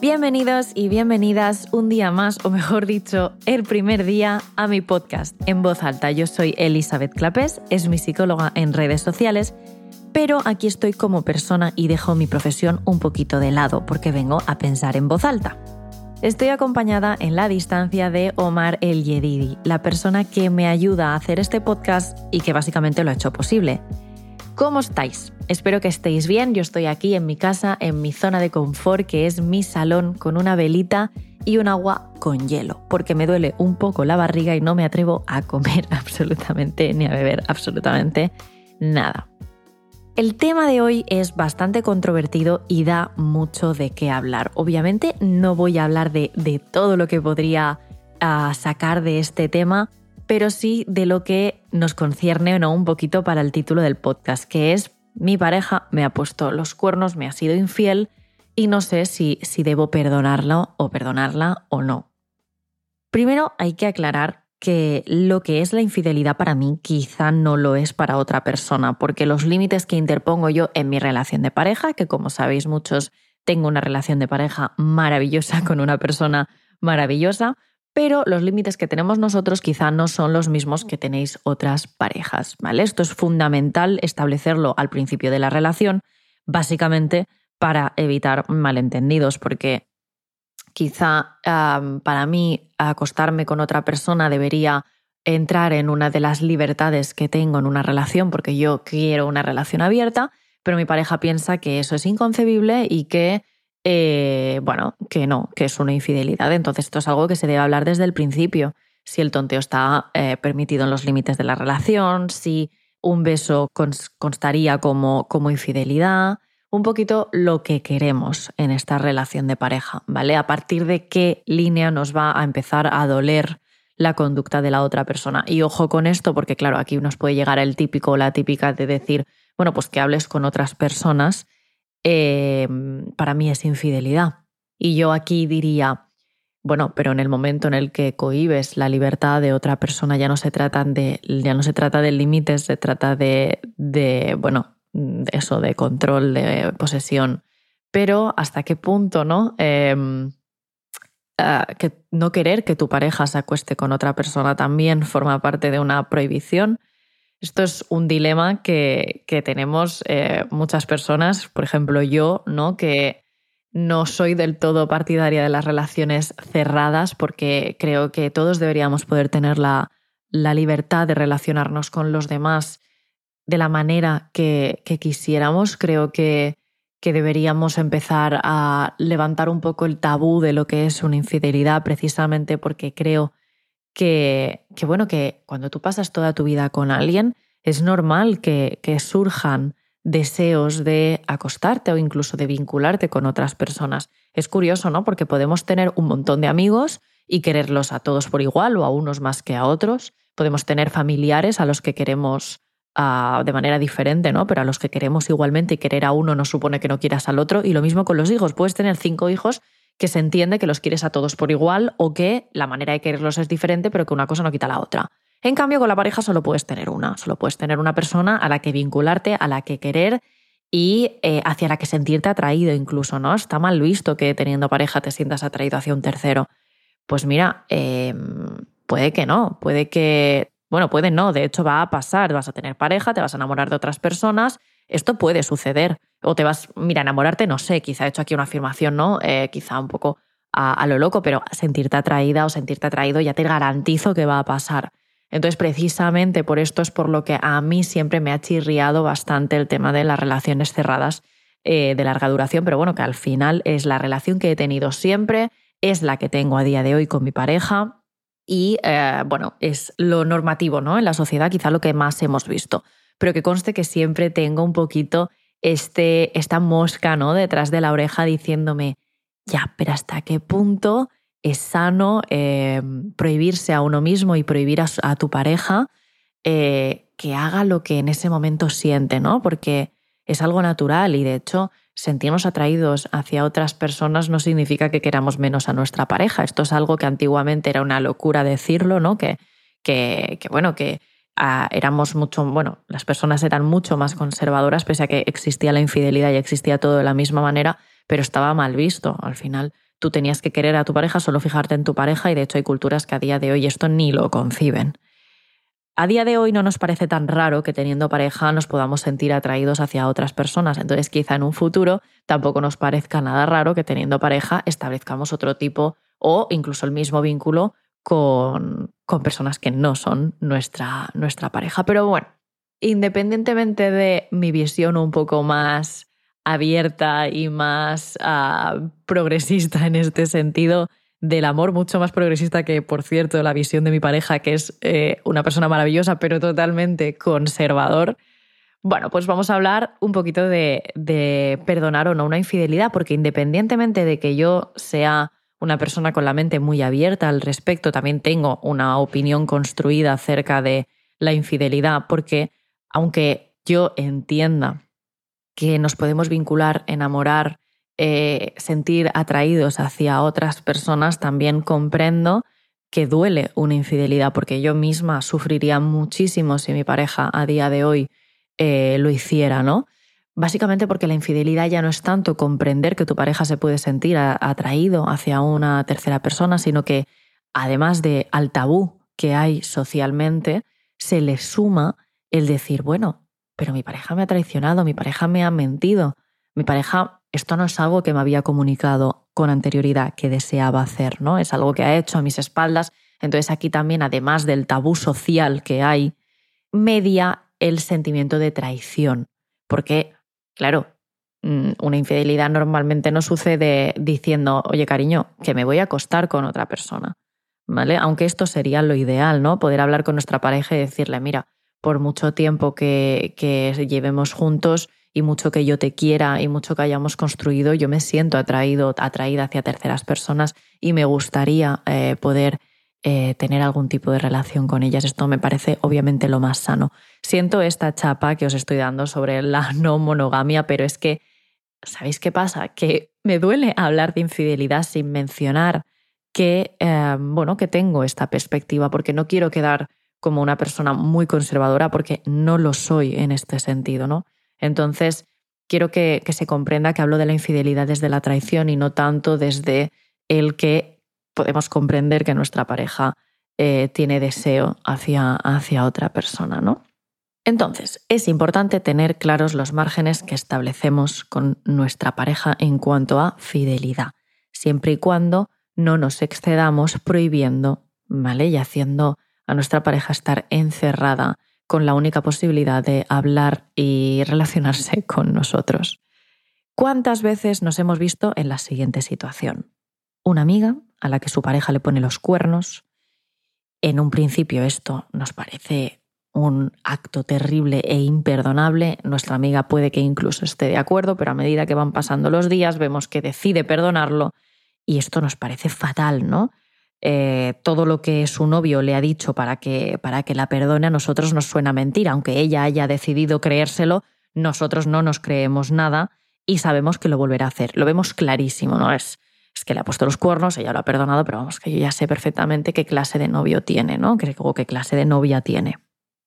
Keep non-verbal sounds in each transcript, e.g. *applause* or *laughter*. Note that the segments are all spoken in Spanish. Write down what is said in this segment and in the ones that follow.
Bienvenidos y bienvenidas un día más, o mejor dicho, el primer día a mi podcast en voz alta. Yo soy Elizabeth Clapés, es mi psicóloga en redes sociales, pero aquí estoy como persona y dejo mi profesión un poquito de lado porque vengo a pensar en voz alta. Estoy acompañada en la distancia de Omar El Yedidi, la persona que me ayuda a hacer este podcast y que básicamente lo ha hecho posible. ¿Cómo estáis? Espero que estéis bien. Yo estoy aquí en mi casa, en mi zona de confort, que es mi salón, con una velita y un agua con hielo, porque me duele un poco la barriga y no me atrevo a comer *laughs* absolutamente ni a beber absolutamente nada. El tema de hoy es bastante controvertido y da mucho de qué hablar. Obviamente no voy a hablar de, todo lo que podría ah, sacar de este tema, pero sí de lo que nos concierne ¿no? un poquito para el título del podcast, que es mi pareja me ha puesto los cuernos, me ha sido infiel y no sé si, si debo perdonarlo o perdonarla o no. Primero hay que aclarar que lo que es la infidelidad para mí quizá no lo es para otra persona, porque los límites que interpongo yo en mi relación de pareja, que como sabéis muchos tengo una relación de pareja maravillosa *laughs* con una persona maravillosa, pero los límites que tenemos nosotros quizá no son los mismos que tenéis otras parejas, ¿vale? Esto es fundamental establecerlo al principio de la relación, básicamente para evitar malentendidos, porque quizá para mí acostarme con otra persona debería entrar en una de las libertades que tengo en una relación, porque yo quiero una relación abierta, pero mi pareja piensa que eso es inconcebible y que eh, bueno, que no, que es una infidelidad. Entonces esto es algo que se debe hablar desde el principio. Si el tonteo está eh, permitido en los límites de la relación, si un beso constaría como, como infidelidad, un poquito lo que queremos en esta relación de pareja, ¿vale? A partir de qué línea nos va a empezar a doler la conducta de la otra persona. Y ojo con esto, porque claro, aquí nos puede llegar el típico o la típica de decir, bueno, pues que hables con otras personas Em, para mí es infidelidad. Y yo aquí diría, bueno, pero en el momento en el que cohibes la libertad de otra persona ya no se trata de, ya no se trata de límites, se trata de, bueno, eso, de control, de posesión. Pero hasta qué punto, ¿no? Em, ah, que no querer que tu pareja se acueste con otra persona también forma parte de una prohibición. Esto es un dilema que, tenemos eh, muchas personas, por ejemplo yo, ¿no? que no soy del todo partidaria de las relaciones cerradas porque creo que todos deberíamos poder tener la, libertad de relacionarnos con los demás de la manera que, quisiéramos. Creo que, que deberíamos empezar a levantar un poco el tabú de lo que es una infidelidad precisamente porque creo que, bueno, que cuando tú pasas toda tu vida con alguien, es normal que, surjan deseos de acostarte o incluso de vincularte con otras personas. Es curioso, ¿no? Porque podemos tener un montón de amigos y quererlos a todos por igual o a unos más que a otros. Podemos tener familiares a los que queremos ah, de manera diferente, ¿no? Pero a los que queremos igualmente y querer a uno no supone que no quieras al otro. Y lo mismo con los hijos. Puedes tener cinco hijos que se entiende que los quieres a todos por igual o que la manera de quererlos es diferente, pero que una cosa no quita la otra. En cambio, con la pareja solo puedes tener una, solo puedes tener una persona a la que vincularte, a la que querer y eh, hacia la que sentirte atraído incluso, ¿no? Está mal visto que teniendo pareja te sientas atraído hacia un tercero. Pues mira, em, puede que no, puede que, bueno, puede no, de hecho va a pasar, vas a tener pareja, te vas a enamorar de otras personas esto puede suceder. O te vas, mira, enamorarte, no sé, quizá he hecho aquí una afirmación, ¿no? Eh, quizá un poco a, lo loco, pero sentirte atraída o sentirte atraído ya te garantizo que va a pasar. Entonces, precisamente por esto es por lo que a mí siempre me ha chirriado bastante el tema de las relaciones cerradas eh, de larga duración, pero bueno, que al final es la relación que he tenido siempre, es la que tengo a día de hoy con mi pareja y, eh, bueno, es lo normativo, ¿no? En la sociedad quizá lo que más hemos visto pero que conste que siempre tengo un poquito este, esta mosca ¿no? detrás de la oreja diciéndome, ya, pero ¿hasta qué punto es sano eh, prohibirse a uno mismo y prohibir a, tu pareja eh, que haga lo que en ese momento siente, ¿no? Porque es algo natural y de hecho sentirnos atraídos hacia otras personas no significa que queramos menos a nuestra pareja. Esto es algo que antiguamente era una locura decirlo, ¿no? Que, que, que bueno, que éramos mucho, bueno, las personas eran mucho más conservadoras, pese a que existía la infidelidad y existía todo de la misma manera, pero estaba mal visto. Al final tú tenías que querer a tu pareja, solo fijarte en tu pareja y de hecho hay culturas que a día de hoy esto ni lo conciben. A día de hoy no nos parece tan raro que teniendo pareja nos podamos sentir atraídos hacia otras personas, entonces quizá en un futuro tampoco nos parezca nada raro que teniendo pareja establezcamos otro tipo o incluso el mismo vínculo con, con personas que no son nuestra, nuestra pareja. Pero bueno, independientemente de mi visión un poco más abierta y más ah, progresista en este sentido, del amor, mucho más progresista que, por cierto, la visión de mi pareja, que es eh, una persona maravillosa, pero totalmente conservador. Bueno, pues vamos a hablar un poquito de, de, perdonar o no una infidelidad, porque independientemente de que yo sea una persona con la mente muy abierta al respecto, también tengo una opinión construida acerca de la infidelidad, porque aunque yo entienda que nos podemos vincular, enamorar, eh, sentir atraídos hacia otras personas, también comprendo que duele una infidelidad, porque yo misma sufriría muchísimo si mi pareja a día de hoy eh, lo hiciera, ¿no? Básicamente porque la infidelidad ya no es tanto comprender que tu pareja se puede sentir atraído hacia una tercera persona, sino que además de al tabú que hay socialmente, se le suma el decir, bueno, pero mi pareja me ha traicionado, mi pareja me ha mentido, mi pareja esto no es algo que me había comunicado con anterioridad que deseaba hacer, ¿no? Es algo que ha hecho a mis espaldas. Entonces aquí también, además del tabú social que hay, media el sentimiento de traición. Porque, claro, mm, una infidelidad normalmente no sucede diciendo, oye cariño, que me voy a acostar con otra persona. ¿Vale? Aunque esto sería lo ideal, ¿no? Poder hablar con nuestra pareja y decirle, mira, por mucho tiempo que, que llevemos juntos, y mucho que yo te quiera y mucho que hayamos construido, yo me siento atraído, atraída hacia terceras personas y me gustaría eh, poder eh, tener algún tipo de relación con ellas. Esto me parece obviamente lo más sano. Siento esta chapa que os estoy dando sobre la *laughs* no monogamia, pero es que, ¿sabéis qué pasa? Que me duele hablar de infidelidad sin mencionar que, eh, bueno, que tengo esta perspectiva, porque no quiero quedar como una persona muy conservadora, porque no lo soy en este sentido, ¿no? Entonces, quiero que, se comprenda que hablo de la infidelidad desde la traición y no tanto desde el que podemos comprender que nuestra pareja eh, tiene deseo hacia, hacia otra persona, ¿no? Entonces, es importante tener claros los márgenes que establecemos con nuestra pareja en cuanto a fidelidad, siempre y cuando no nos excedamos prohibiendo, ¿vale? Y haciendo a nuestra pareja estar encerrada con la única posibilidad de hablar y relacionarse *laughs* con nosotros. ¿Cuántas veces nos hemos visto en la siguiente situación? Una amiga a la que su pareja le pone los cuernos. En un principio esto nos parece un acto terrible e imperdonable. Nuestra amiga puede que incluso esté de acuerdo, pero a medida que van pasando los días vemos que decide perdonarlo y esto nos parece fatal, ¿no? Eh, todo lo que su novio le ha dicho para que, para que la perdone a nosotros nos suena mentira. Aunque ella haya decidido creérselo, nosotros no nos creemos nada y sabemos que lo volverá a hacer. Lo vemos clarísimo, ¿no? Es, es que le ha puesto los cuernos, ella lo ha perdonado, pero vamos, que yo ya sé perfectamente qué clase de novio tiene, ¿no? O qué clase de novia tiene.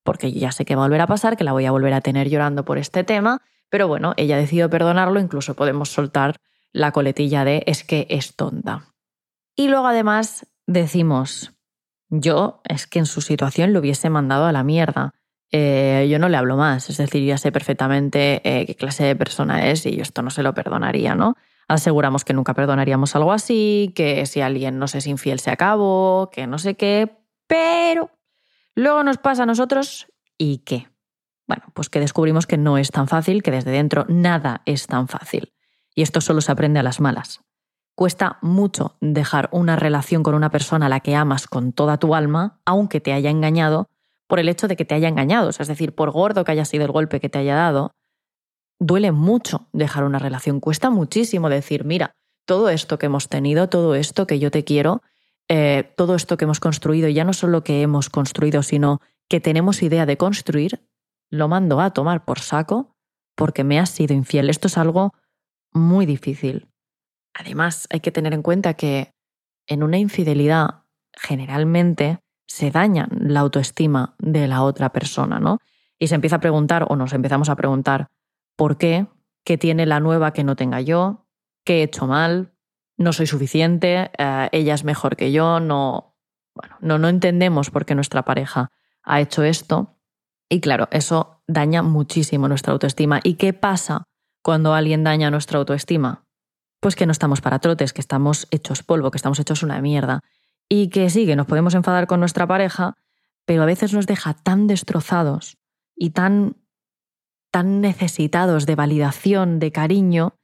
Porque yo ya sé que va a volver a pasar, que la voy a volver a tener llorando por este tema, pero bueno, ella ha decidido perdonarlo, incluso podemos soltar la coletilla de es que es tonta. Y luego además decimos, yo es que en su situación lo hubiese mandado a la mierda. Eh, yo no le hablo más, es decir, ya sé perfectamente eh, qué clase de persona es y yo esto no se lo perdonaría, ¿no? Aseguramos que nunca perdonaríamos algo así, que si alguien nos es infiel se acabó, que no sé qué, pero luego nos pasa a nosotros y qué. Bueno, pues que descubrimos que no es tan fácil, que desde dentro nada es tan fácil. Y esto solo se aprende a las malas. Cuesta mucho dejar una relación con una persona a la que amas con toda tu alma, aunque te haya engañado, por el hecho de que te haya engañado. es decir, por gordo que haya sido el golpe que te haya dado, duele mucho dejar una relación. Cuesta muchísimo decir, mira, todo esto que hemos tenido, todo esto que yo te quiero, eh, todo esto que hemos construido, ya no solo que hemos construido, sino que tenemos idea de construir, lo mando a tomar por saco porque me has sido infiel. Esto es algo muy difícil. Además, hay que tener en cuenta que en una infidelidad generalmente se daña la autoestima de la otra persona, ¿no? Y se empieza a preguntar, o nos empezamos a preguntar, ¿por qué? ¿Qué tiene la nueva que no tenga yo? ¿Qué he hecho mal? no soy suficiente, eh, ella es mejor que yo, no, bueno, no, no entendemos por qué nuestra pareja ha hecho esto. Y claro, eso daña muchísimo nuestra autoestima. ¿Y qué pasa cuando alguien daña nuestra autoestima? Pues que no estamos para trotes, que estamos hechos polvo, que estamos hechos una mierda. Y que sí, que nos podemos enfadar con nuestra pareja, pero a veces nos deja tan destrozados y tan, tan necesitados de validación, de cariño,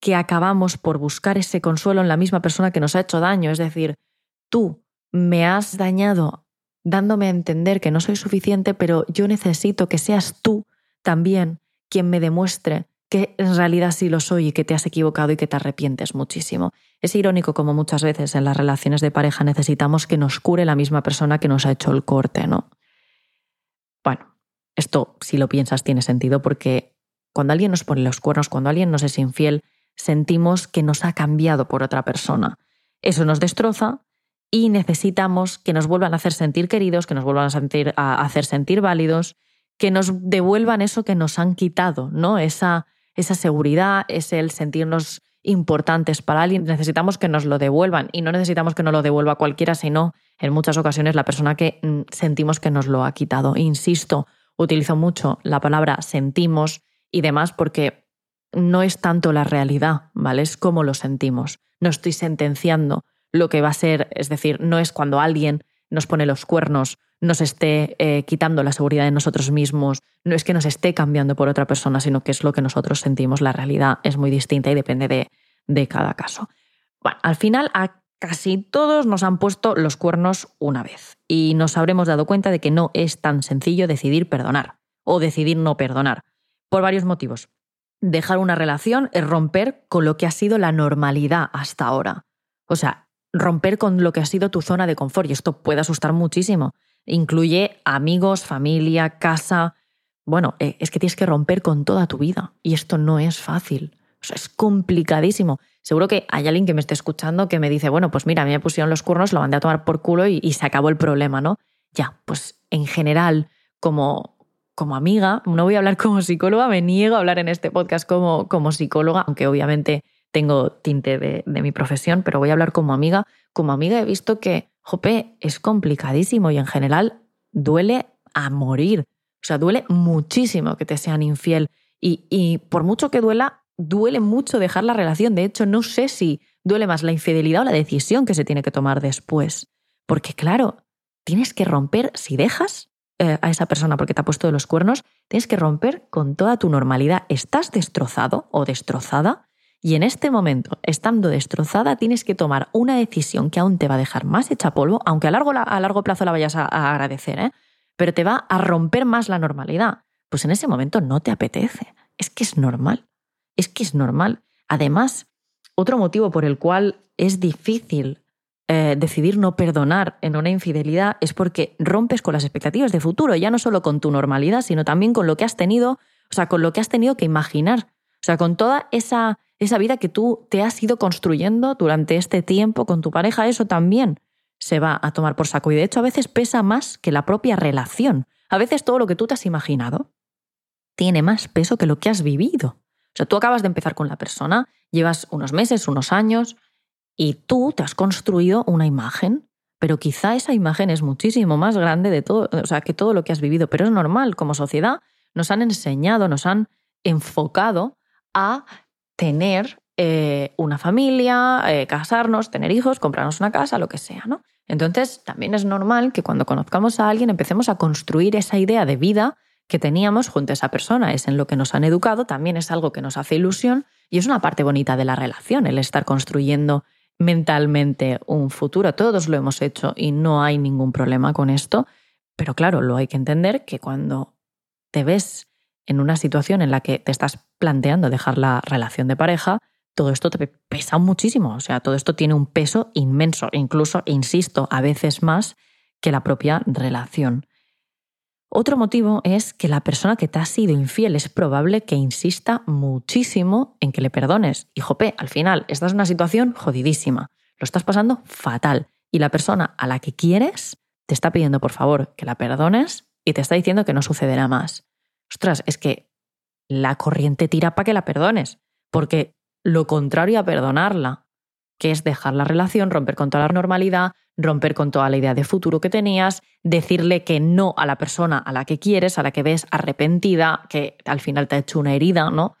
que acabamos por buscar ese consuelo en la misma persona que nos ha hecho daño. Es decir, tú me has dañado dándome a entender que no soy suficiente, pero yo necesito que seas tú también quien me demuestre que en realidad sí lo soy y que te has equivocado y que te arrepientes muchísimo. Es irónico como muchas veces en las relaciones de pareja necesitamos que nos cure la misma persona que nos ha hecho el corte, ¿no? Esto si lo piensas tiene sentido porque cuando alguien nos pone los cuernos, cuando alguien nos es infiel, sentimos que nos ha cambiado por otra persona. Eso nos destroza y necesitamos que nos vuelvan a hacer sentir queridos, que nos vuelvan a, sentir, a hacer sentir válidos, que nos devuelvan eso que nos han quitado, ¿no? Esa, esa seguridad, es el sentirnos importantes para alguien. Necesitamos que nos lo devuelvan y no necesitamos que nos lo devuelva cualquiera, sino en muchas ocasiones la persona que mm, sentimos que nos lo ha quitado. Insisto, utilizo mucho la palabra sentimos y demás porque no es tanto la realidad, ¿vale? Es cómo lo sentimos. No estoy sentenciando lo que va a ser, es decir, no es cuando alguien nos pone los cuernos, nos esté eh, quitando la seguridad de nosotros mismos, no es que nos esté cambiando por otra persona, sino que es lo que nosotros sentimos. La realidad es muy distinta y depende de, de cada caso. Bueno, al final a casi todos nos han puesto los cuernos una vez y nos habremos dado cuenta de que no es tan sencillo decidir perdonar o decidir no perdonar, por varios motivos. Dejar una relación es romper con lo que ha sido la normalidad hasta ahora. O sea, romper con lo que ha sido tu zona de confort y esto puede asustar muchísimo. Incluye amigos, familia, casa. Bueno, eh, es que tienes que romper con toda tu vida y esto no es fácil. Es complicadísimo. Seguro que hay alguien que me esté escuchando que me dice, bueno, pues mira, a mí me pusieron los cuernos, lo mandé a tomar por culo y, se acabó el problema, ¿no? Ya, pues en general, como, como amiga, no voy a hablar como psicóloga, me niego a hablar en este podcast como, como psicóloga, aunque obviamente tengo tinte de, de, mi profesión, pero voy a hablar como amiga. Como amiga he visto que, jope, es complicadísimo y en general duele a morir. O sea, duele muchísimo que te sean infiel. Y, y por mucho que duela, duele mucho dejar la relación. De hecho, no sé si duele más la infidelidad o la decisión que se tiene que tomar después. Porque claro, tienes que romper, si dejas eh, a esa persona porque te ha puesto de los cuernos, tienes que romper con toda tu normalidad. Estás destrozado o destrozada y en este momento, estando destrozada, tienes que tomar una decisión que aún te va a dejar más hecha polvo, aunque a largo, a largo plazo la vayas a, a agradecer, ¿eh? pero te va a romper más la normalidad. Pues en ese momento no te apetece. Es que es normal es que es normal. Además, otro motivo por el cual es difícil eh, decidir no perdonar en una infidelidad es porque rompes con las expectativas de futuro, ya no solo con tu normalidad, sino también con lo que has tenido, o sea, con lo que has tenido que imaginar. O sea, con toda esa, esa vida que tú te has ido construyendo durante este tiempo con tu pareja, eso también se va a tomar por saco. Y de hecho, a veces pesa más que la propia relación. A veces todo lo que tú te has imaginado tiene más peso que lo que has vivido. O sea, tú acabas de empezar con la persona, llevas unos meses, unos años, y tú te has construido una imagen, pero quizá esa imagen es muchísimo más grande de todo, o sea, que todo lo que has vivido. Pero es normal, como sociedad nos han enseñado, nos han enfocado a tener eh, una familia, eh, casarnos, tener hijos, comprarnos una casa, lo que sea, ¿no? Entonces, también es normal que cuando conozcamos a alguien empecemos a construir esa idea de vida que teníamos junto a esa persona, es en lo que nos han educado, también es algo que nos hace ilusión y es una parte bonita de la relación, el estar construyendo mentalmente un futuro. Todos lo hemos hecho y no hay ningún problema con esto, pero claro, lo hay que entender que cuando te ves en una situación en la que te estás planteando dejar la relación de pareja, todo esto te pesa muchísimo, o sea, todo esto tiene un peso inmenso, incluso, insisto, a veces más que la propia relación. Otro motivo es que la persona que te ha sido infiel es probable que insista muchísimo en que le perdones. Y jope, al final, esta es una situación jodidísima. Lo estás pasando fatal. Y la persona a la que quieres te está pidiendo por favor que la perdones y te está diciendo que no sucederá más. Ostras, es que la corriente tira para que la perdones. Porque lo contrario a perdonarla que es dejar la relación, romper con toda la normalidad, romper con toda la idea de futuro que tenías, decirle que no a la persona a la que quieres, a la que ves arrepentida, que al final te ha hecho una herida, ¿no?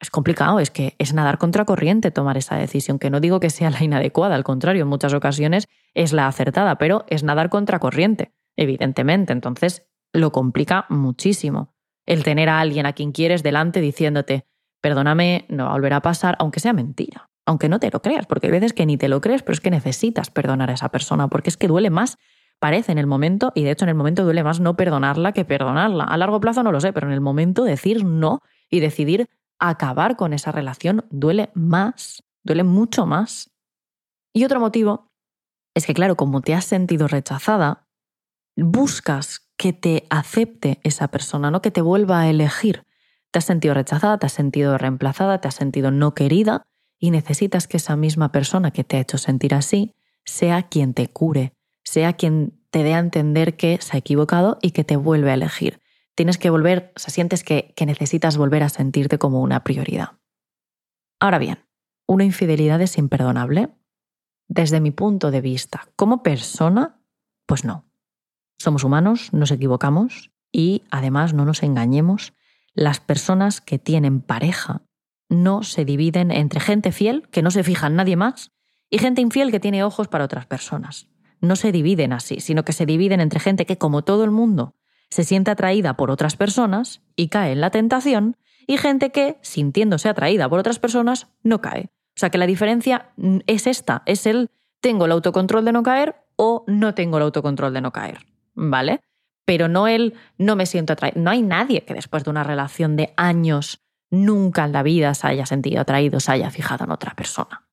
Es complicado, es que es nadar contra corriente tomar esa decisión, que no digo que sea la inadecuada, al contrario, en muchas ocasiones es la acertada, pero es nadar contra corriente, evidentemente, entonces lo complica muchísimo. El tener a alguien a quien quieres delante diciéndote, perdóname, no va a volver a pasar, aunque sea mentira aunque no te lo creas, porque hay veces que ni te lo crees, pero es que necesitas perdonar a esa persona, porque es que duele más, parece en el momento, y de hecho en el momento duele más no perdonarla que perdonarla. A largo plazo no lo sé, pero en el momento decir no y decidir acabar con esa relación duele más, duele mucho más. Y otro motivo es que, claro, como te has sentido rechazada, buscas que te acepte esa persona, no que te vuelva a elegir. Te has sentido rechazada, te has sentido reemplazada, te has sentido no querida y necesitas que esa misma persona que te ha hecho sentir así sea quien te cure, sea quien te dé a entender que se ha equivocado y que te vuelve a elegir. Tienes que volver, o sientes que, que necesitas volver a sentirte como una prioridad. Ahora bien, ¿una infidelidad es imperdonable? Desde mi punto de vista, como persona, pues no. Somos humanos, nos equivocamos y además no nos engañemos, las personas que tienen pareja no se dividen entre gente fiel, que no se fija en nadie más, y gente infiel que tiene ojos para otras personas. No se dividen así, sino que se dividen entre gente que, como todo el mundo, se siente atraída por otras personas y cae en la tentación, y gente que, sintiéndose atraída por otras personas, no cae. O sea que la diferencia mm, es esta, es el tengo el autocontrol de no caer o no tengo el autocontrol de no caer, ¿vale? Pero no el no me siento atraída. No hay nadie que después de una relación de años nunca en la vida se haya sentido atraído, se haya fijado en otra persona.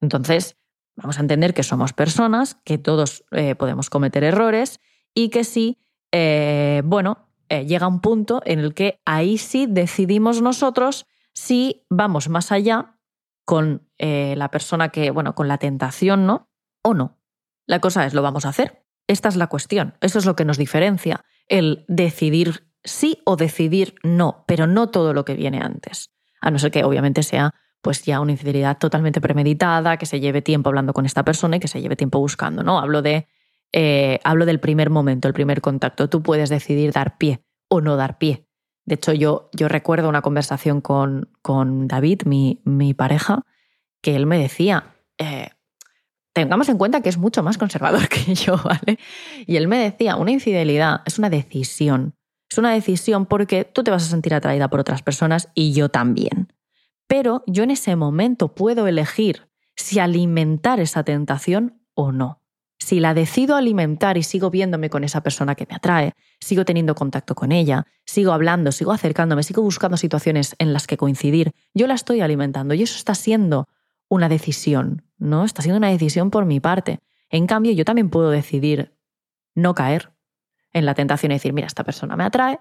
Entonces, vamos a entender que somos personas, que todos eh, podemos cometer errores y que sí, eh, bueno, eh, llega un punto en el que ahí sí decidimos nosotros si vamos más allá con la persona que, bueno, con la tentación, ¿no? O no. La cosa es, ¿lo vamos a hacer? Esta es la cuestión. Eso es lo que nos diferencia. El decidir sí o decidir no, pero no todo lo que viene antes. A no ser que obviamente sea pues ya una infidelidad totalmente premeditada, que se lleve tiempo hablando con esta persona y que se lleve tiempo buscando, ¿no? Hablo de eh, hablo del primer momento, el primer contacto. Tú puedes decidir dar pie o no dar pie. De hecho, yo, yo recuerdo una conversación con, con David, mi, mi, pareja, que él me decía, eh, tengamos en cuenta que es mucho más conservador *laughs* que yo, ¿vale? Y él me decía, una infidelidad es una decisión. Es una decisión porque tú te vas a sentir atraída por otras personas y yo también. Pero yo en ese momento puedo elegir si alimentar esa tentación o no. Si la decido alimentar y sigo viéndome con esa persona que me atrae, sigo teniendo contacto con ella, sigo hablando, sigo acercándome, sigo buscando situaciones en las que coincidir, yo la estoy alimentando y eso está siendo una decisión, ¿no? Está siendo una decisión por mi parte. En cambio, yo también puedo decidir no caer, en la tentación de decir, mira, esta persona me atrae,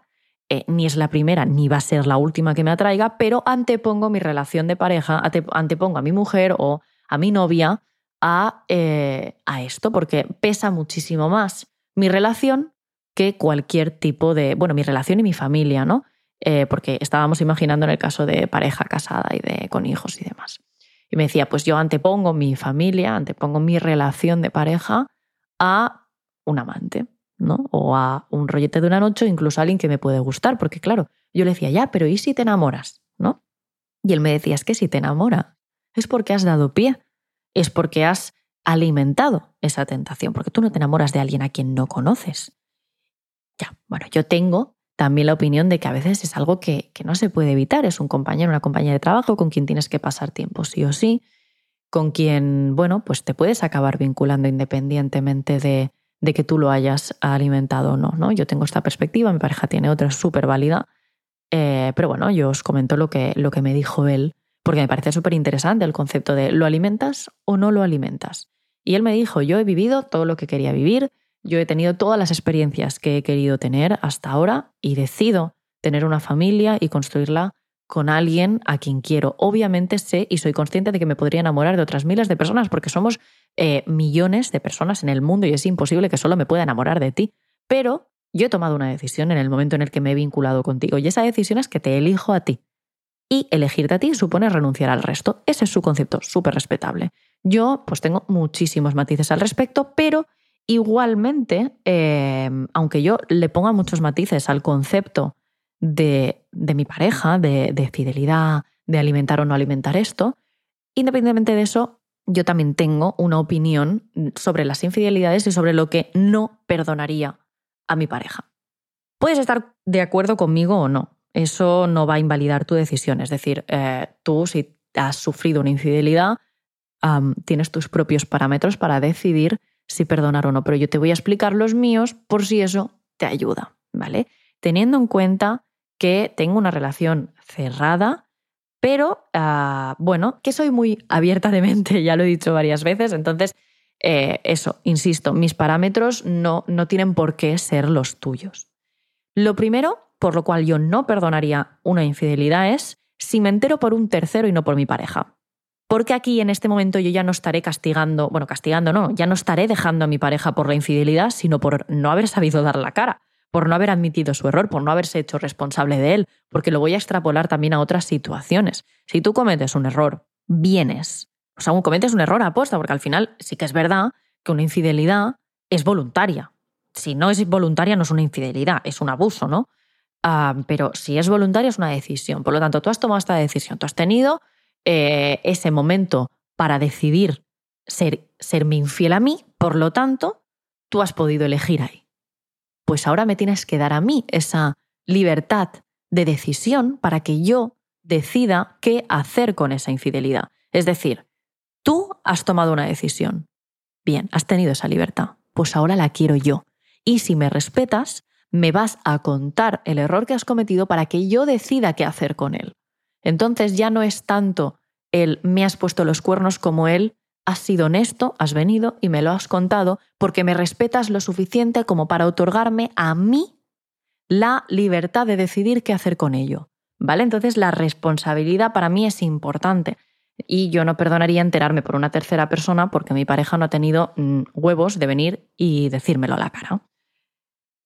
eh, ni es la primera ni va a ser la última que me atraiga, pero antepongo mi relación de pareja, antepongo a mi mujer o a mi novia a, eh, a esto, porque pesa muchísimo más mi relación que cualquier tipo de, bueno, mi relación y mi familia, ¿no? Eh, porque estábamos imaginando en el caso de pareja casada y de con hijos y demás. Y me decía, pues yo antepongo mi familia, antepongo mi relación de pareja a un amante. ¿No? O a un rollete de una noche, o incluso a alguien que me puede gustar, porque claro, yo le decía, ya, pero ¿y si te enamoras? ¿no? Y él me decía, es que si te enamora, es porque has dado pie, es porque has alimentado esa tentación, porque tú no te enamoras de alguien a quien no conoces. Ya, bueno, yo tengo también la opinión de que a veces es algo que, que no se puede evitar, es un compañero, una compañera de trabajo con quien tienes que pasar tiempo sí o sí, con quien, bueno, pues te puedes acabar vinculando independientemente de, de que tú lo hayas alimentado o no, no. Yo tengo esta perspectiva, mi pareja tiene otra súper válida, eh, pero bueno, yo os comento lo que, lo que me dijo él, porque me parece súper interesante el concepto de ¿lo alimentas o no lo alimentas? Y él me dijo, yo he vivido todo lo que quería vivir, yo he tenido todas las experiencias que he querido tener hasta ahora y decido tener una familia y construirla con alguien a quien quiero. Obviamente sé y soy consciente de que me podría enamorar de otras miles de personas porque somos eh, millones de personas en el mundo y es imposible que solo me pueda enamorar de ti. Pero yo he tomado una decisión en el momento en el que me he vinculado contigo y esa decisión es que te elijo a ti. Y elegirte a ti supone renunciar al resto. Ese es su concepto, súper respetable. Yo pues tengo muchísimos matices al respecto, pero igualmente, eh, aunque yo le ponga muchos matices al concepto de, mi pareja, de, de fidelidad, de alimentar o no alimentar esto, independientemente de eso, yo también tengo una opinión sobre las infidelidades y sobre lo que no perdonaría a mi pareja. Puedes estar de acuerdo conmigo o no, eso no va a invalidar tu decisión. Es decir, eh, tú si has sufrido una infidelidad, tienes tus propios parámetros para decidir si perdonar o no, pero yo te voy a explicar los míos por si eso te ayuda, ¿vale? Teniendo en cuenta que tengo una relación cerrada, pero ah, bueno, que soy muy abierta de mente, *laughs* ya lo he dicho varias veces, entonces eh, eso, insisto, mis parámetros no, no tienen por qué ser los tuyos. Lo primero, por lo cual yo no perdonaría una infidelidad, es si me entero por un tercero y no por mi pareja. Porque aquí en este momento yo ya no estaré castigando, bueno, castigando no, ya no estaré dejando a mi pareja por la infidelidad, sino por no haber sabido dar la cara por no haber admitido su error, por no haberse hecho responsable de él, porque lo voy a extrapolar también a otras situaciones. Si tú cometes un error, vienes, o sea, cometes un error aposta, porque al final sí que es verdad que una infidelidad es voluntaria. Si no es voluntaria, no es una infidelidad, es un abuso, ¿no? Ah, pero si es voluntaria, es una decisión. Por lo tanto, tú has tomado esta decisión, tú has tenido eh, ese momento para decidir ser, serme infiel a mí, por lo tanto, tú has podido elegir ahí pues ahora me tienes que dar a mí esa libertad de decisión para que yo decida qué hacer con esa infidelidad. Es decir, tú has tomado una decisión. Bien, has tenido esa libertad. Pues ahora la quiero yo. Y si me respetas, me vas a contar el error que has cometido para que yo decida qué hacer con él. Entonces ya no es tanto el me has puesto los cuernos como él has sido honesto, has venido y me lo has contado porque me respetas lo suficiente como para otorgarme a mí la libertad de decidir qué hacer con ello. ¿Vale? Entonces la responsabilidad para mí es importante. Y yo no perdonaría enterarme por una tercera persona porque mi pareja no ha tenido mm, huevos de venir y decírmelo a la cara.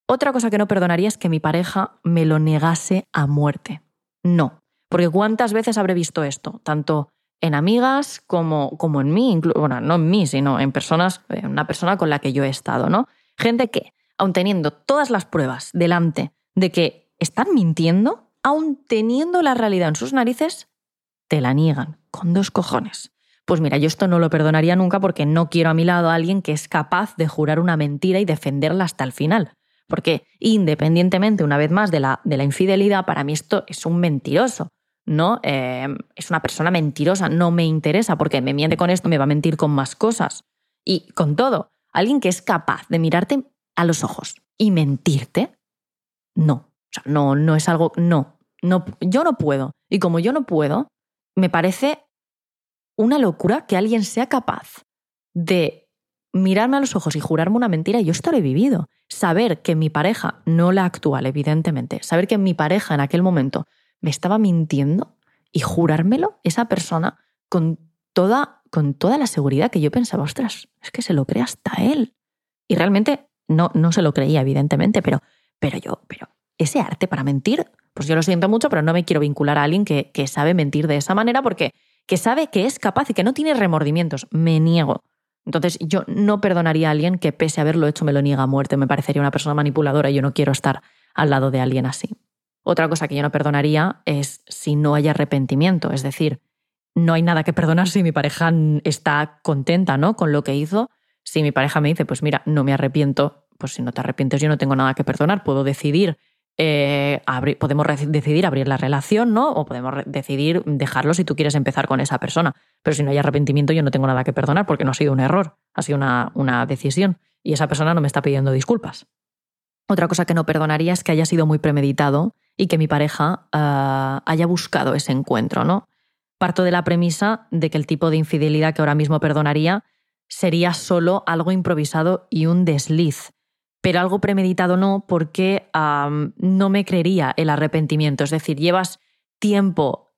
Otra cosa que no perdonaría es que mi pareja me lo negase a muerte. No, porque ¿cuántas veces habré visto esto? Tanto en amigas como, como en mí, bueno, no en mí, sino en personas, en una persona con la que yo he estado, ¿no? Gente que, aun teniendo todas las pruebas delante de que están mintiendo, aun teniendo la realidad en sus narices, te la niegan con dos cojones. Pues mira, yo esto no lo perdonaría nunca porque no quiero a mi lado a alguien que es capaz de jurar una mentira y defenderla hasta el final. Porque independientemente, una vez más, de la, de la infidelidad, para mí esto es un mentiroso. ¿No? Eh, es una persona mentirosa, no me interesa porque me miente con esto, me va a mentir con más cosas. Y con todo, alguien que es capaz de mirarte a los ojos y mentirte, no. O sea, no, no es algo, no, no, yo no puedo. Y como yo no puedo, me parece una locura que alguien sea capaz de mirarme a los ojos y jurarme una mentira, yo esto lo he vivido. Saber que mi pareja, no la actual, evidentemente, saber que mi pareja en aquel momento me estaba mintiendo y jurármelo esa persona con toda, con toda la seguridad que yo pensaba, ostras, es que se lo cree hasta él. Y realmente no, no se lo creía, evidentemente, pero, pero yo, pero ese arte para mentir, pues yo lo siento mucho, pero no me quiero vincular a alguien que, que sabe mentir de esa manera porque que sabe que es capaz y que no tiene remordimientos. Me niego. Entonces yo no perdonaría a alguien que pese a haberlo hecho me lo niega a muerte. Me parecería una persona manipuladora y yo no quiero estar al lado de alguien así. Otra cosa que yo no perdonaría es si no hay arrepentimiento, es decir, no hay nada que perdonar si mi pareja está contenta ¿no? con lo que hizo. Si mi pareja me dice, pues mira, no me arrepiento, pues si no te arrepientes yo no tengo nada que perdonar, puedo decidir, eh, podemos decidir abrir la relación, ¿no? O podemos decidir dejarlo si tú quieres empezar con esa persona. Pero si no hay arrepentimiento yo no tengo nada que perdonar porque no ha sido un error, ha sido una, una decisión y esa persona no me está pidiendo disculpas. Otra cosa que no perdonaría es que haya sido muy premeditado y que mi pareja ah, haya buscado ese encuentro, ¿no? Parto de la premisa de que el tipo de infidelidad que ahora mismo perdonaría sería solo algo improvisado y un desliz, pero algo premeditado no, porque no me creería el arrepentimiento. Es decir, llevas tiempo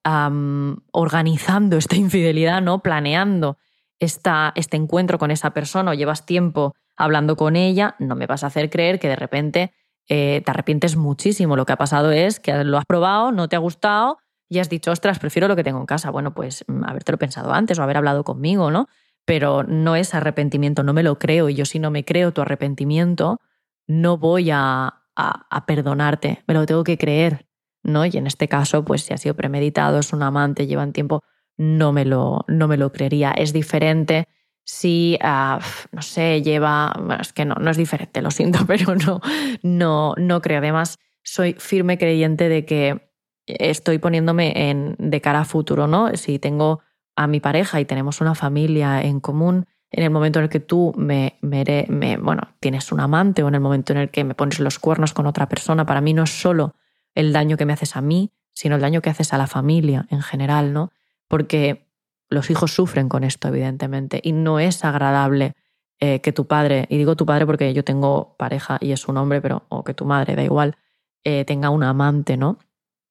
organizando esta infidelidad, ¿no? Planeando esta, este encuentro con esa persona, o llevas tiempo hablando con ella, no me vas a hacer creer que de repente eh, te arrepientes muchísimo. Lo que ha pasado es que lo has probado, no te ha gustado y has dicho, ostras, prefiero lo que tengo en casa. Bueno, pues mm, habértelo pensado antes o haber hablado conmigo, ¿no? pero no es arrepentimiento, no me lo creo y yo si no me creo tu arrepentimiento, no voy a, a, perdonarte, me lo tengo que creer, ¿no? Y en este caso, pues si ha sido premeditado, es un amante, llevan tiempo, no me lo, no me lo creería. Es diferente si, ah, no sé, lleva, es que no, no es diferente, lo siento, *laughs* pero no, no, no creo. Además, soy firme creyente de que estoy poniéndome en, de cara a futuro, ¿no? Si tengo a mi pareja y tenemos una familia en común, en el momento en el que tú me, me, bueno, tienes un amante o en el momento en el que me pones los cuernos con otra persona, para mí no es solo el daño que me haces a mí, sino el daño que haces a la familia en general, ¿no? Porque los hijos sufren con esto, evidentemente, y no es agradable eh, que tu padre, y digo tu padre porque yo tengo pareja y es un hombre, pero o que tu madre, da igual, eh, tenga un amante, ¿no?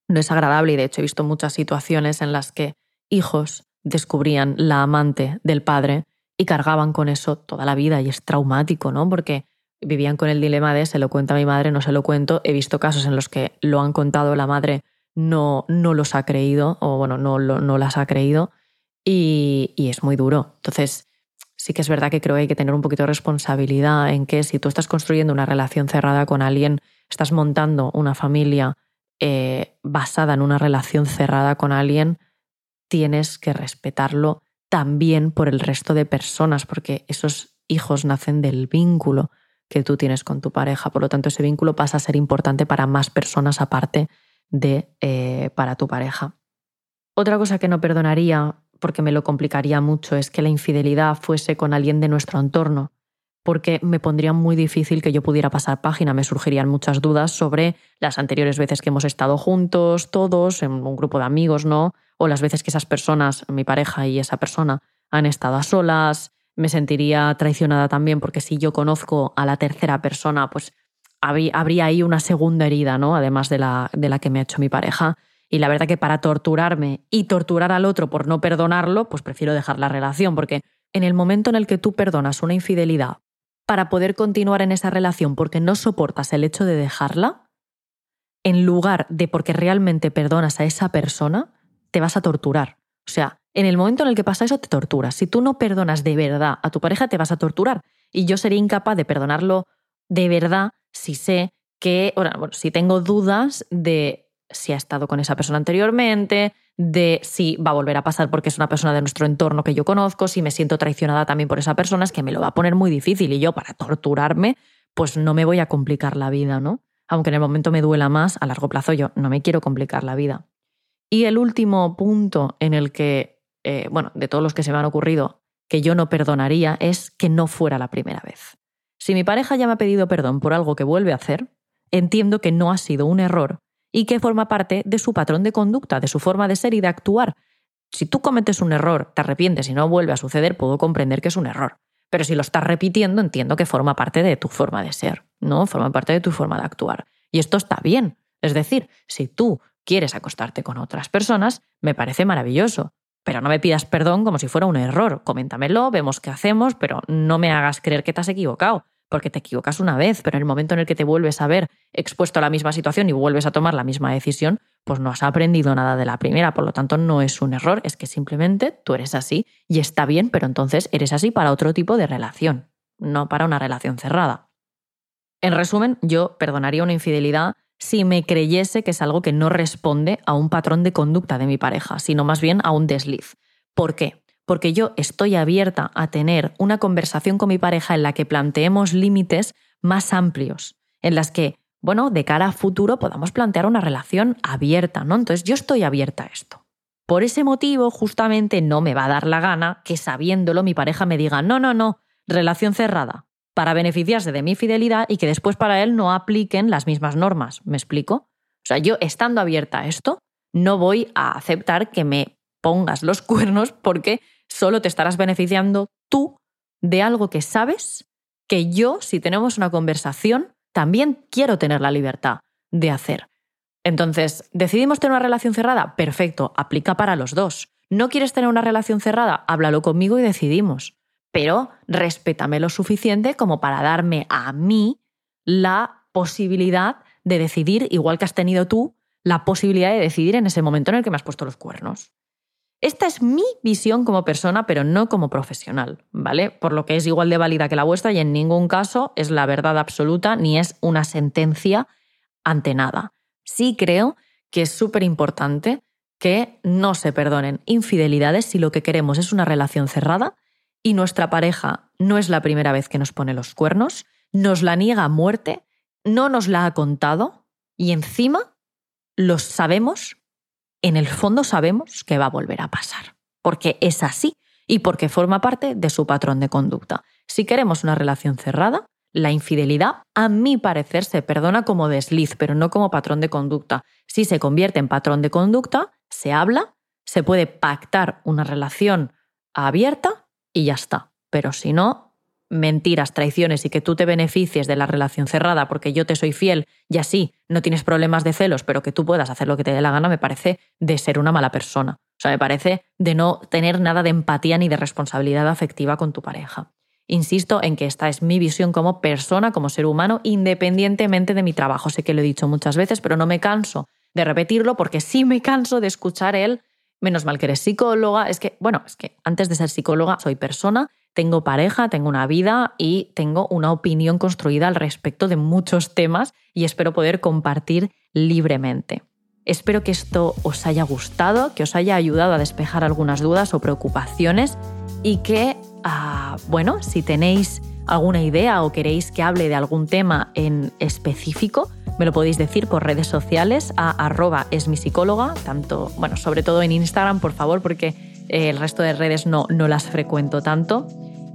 No es agradable y de hecho he visto muchas situaciones en las que hijos descubrían la amante del padre y cargaban con eso toda la vida y es traumático, ¿no? Porque vivían con el dilema de se lo cuenta mi madre, no se lo cuento. He visto casos en los que lo han contado la madre, no, no los ha creído o bueno, no, no las ha creído y, es muy duro. Entonces, sí que es verdad que creo que hay que tener un poquito de responsabilidad en que si tú estás construyendo una relación cerrada con alguien, estás montando una familia eh, basada en una relación cerrada con alguien, tienes que respetarlo también por el resto de personas, porque esos hijos nacen del vínculo que tú tienes con tu pareja. Por lo tanto, ese vínculo pasa a ser importante para más personas aparte de eh, para tu pareja. Otra cosa que no perdonaría, porque me lo complicaría mucho, es que la infidelidad fuese con alguien de nuestro entorno porque me pondría muy difícil que yo pudiera pasar página. Me surgirían muchas dudas sobre las anteriores veces que hemos estado juntos, todos, en un grupo de amigos, ¿no? O las veces que esas personas, mi pareja y esa persona, han estado a solas. Me sentiría traicionada también porque si yo conozco a la tercera persona, pues habría ahí una segunda herida, ¿no? Además de la, de la que me ha hecho mi pareja. Y la verdad que para torturarme y torturar al otro por no perdonarlo, pues prefiero dejar la relación, porque en el momento en el que tú perdonas una infidelidad para poder continuar en esa relación porque no soportas el hecho de dejarla, en lugar de porque realmente perdonas a esa persona, te vas a torturar. O sea, en el momento en el que pasa eso, te torturas. Si tú no perdonas de verdad a tu pareja, te vas a torturar. Y yo sería incapaz de perdonarlo de verdad si sé que, bueno, si tengo dudas de si ha estado con esa persona anteriormente, de si va a volver a pasar porque es una persona de nuestro entorno que yo conozco, si me siento traicionada también por esa persona, es que me lo va a poner muy difícil y yo para torturarme, pues no me voy a complicar la vida, ¿no? Aunque en el momento me duela más, a largo plazo yo no me quiero complicar la vida. Y el último punto en el que, eh, bueno, de todos los que se me han ocurrido, que yo no perdonaría es que no fuera la primera vez. Si mi pareja ya me ha pedido perdón por algo que vuelve a hacer, entiendo que no ha sido un error y que forma parte de su patrón de conducta, de su forma de ser y de actuar. Si tú cometes un error, te arrepientes y no vuelve a suceder, puedo comprender que es un error. Pero si lo estás repitiendo, entiendo que forma parte de tu forma de ser, ¿no? Forma parte de tu forma de actuar. Y esto está bien. Es decir, si tú quieres acostarte con otras personas, me parece maravilloso. Pero no me pidas perdón como si fuera un error. Coméntamelo, vemos qué hacemos, pero no me hagas creer que te has equivocado porque te equivocas una vez, pero en el momento en el que te vuelves a ver expuesto a la misma situación y vuelves a tomar la misma decisión, pues no has aprendido nada de la primera, por lo tanto no es un error, es que simplemente tú eres así y está bien, pero entonces eres así para otro tipo de relación, no para una relación cerrada. En resumen, yo perdonaría una infidelidad si me creyese que es algo que no responde a un patrón de conducta de mi pareja, sino más bien a un desliz. ¿Por qué? Porque yo estoy abierta a tener una conversación con mi pareja en la que planteemos límites más amplios, en las que, bueno, de cara a futuro podamos plantear una relación abierta, ¿no? Entonces yo estoy abierta a esto. Por ese motivo, justamente no me va a dar la gana que sabiéndolo mi pareja me diga, no, no, no, relación cerrada, para beneficiarse de mi fidelidad y que después para él no apliquen las mismas normas. ¿Me explico? O sea, yo estando abierta a esto, no voy a aceptar que me pongas los *laughs* cuernos porque solo te estarás beneficiando tú de algo que sabes que yo, si tenemos una conversación, también quiero tener la libertad de hacer. Entonces, ¿decidimos tener una relación cerrada? Perfecto, aplica para los dos. ¿No quieres tener una relación cerrada? Háblalo conmigo y decidimos. Pero respétame lo suficiente como para darme a mí la posibilidad de decidir, igual que has tenido tú, la posibilidad de decidir en ese momento en el que me has puesto los cuernos. Esta es mi visión como persona, pero no como profesional, ¿vale? Por lo que es igual de válida que la vuestra y en ningún caso es la verdad absoluta ni es una sentencia ante nada. Sí creo que es súper importante que no se perdonen infidelidades si lo que queremos es una relación cerrada y nuestra pareja no es la primera vez que nos pone los cuernos, nos la niega a muerte, no nos la ha contado y encima lo sabemos en el fondo sabemos que va a volver a pasar, porque es así y porque forma parte de su patrón de conducta. Si queremos una relación cerrada, la infidelidad, a mi parecer, se perdona como desliz, pero no como patrón de conducta. Si se convierte en patrón de conducta, se habla, se puede pactar una relación abierta y ya está. Pero si no, mentiras, traiciones y que tú te beneficies de la relación cerrada porque yo te soy fiel y así no tienes problemas de celos, pero que tú puedas hacer lo que te dé la gana, me parece de ser una mala persona. O sea, me parece de no tener nada de empatía ni de responsabilidad afectiva con tu pareja. Insisto en que esta es mi visión como persona, como ser humano, independientemente de mi trabajo. Sé que lo he dicho muchas veces, pero no me canso de repetirlo porque sí me canso de escuchar él. Menos mal que eres psicóloga. Es que, bueno, es que antes de ser psicóloga soy persona tengo pareja, tengo una vida y tengo una opinión construida al respecto de muchos temas y espero poder compartir libremente. Espero que esto os haya gustado, que os haya ayudado a despejar algunas dudas o preocupaciones y que, ah, bueno, si tenéis alguna idea o queréis que hable de algún tema en específico, me lo podéis decir por redes sociales a arroba es mi psicóloga, tanto, bueno, sobre todo en Instagram, por favor, porque el resto de redes no, no las frecuento tanto.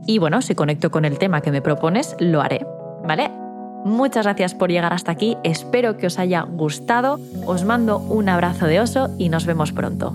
Y bueno, si conecto con el tema que me propones, lo haré, ¿vale? Muchas gracias por llegar hasta aquí, espero que os haya gustado, os mando un abrazo de oso y nos vemos pronto.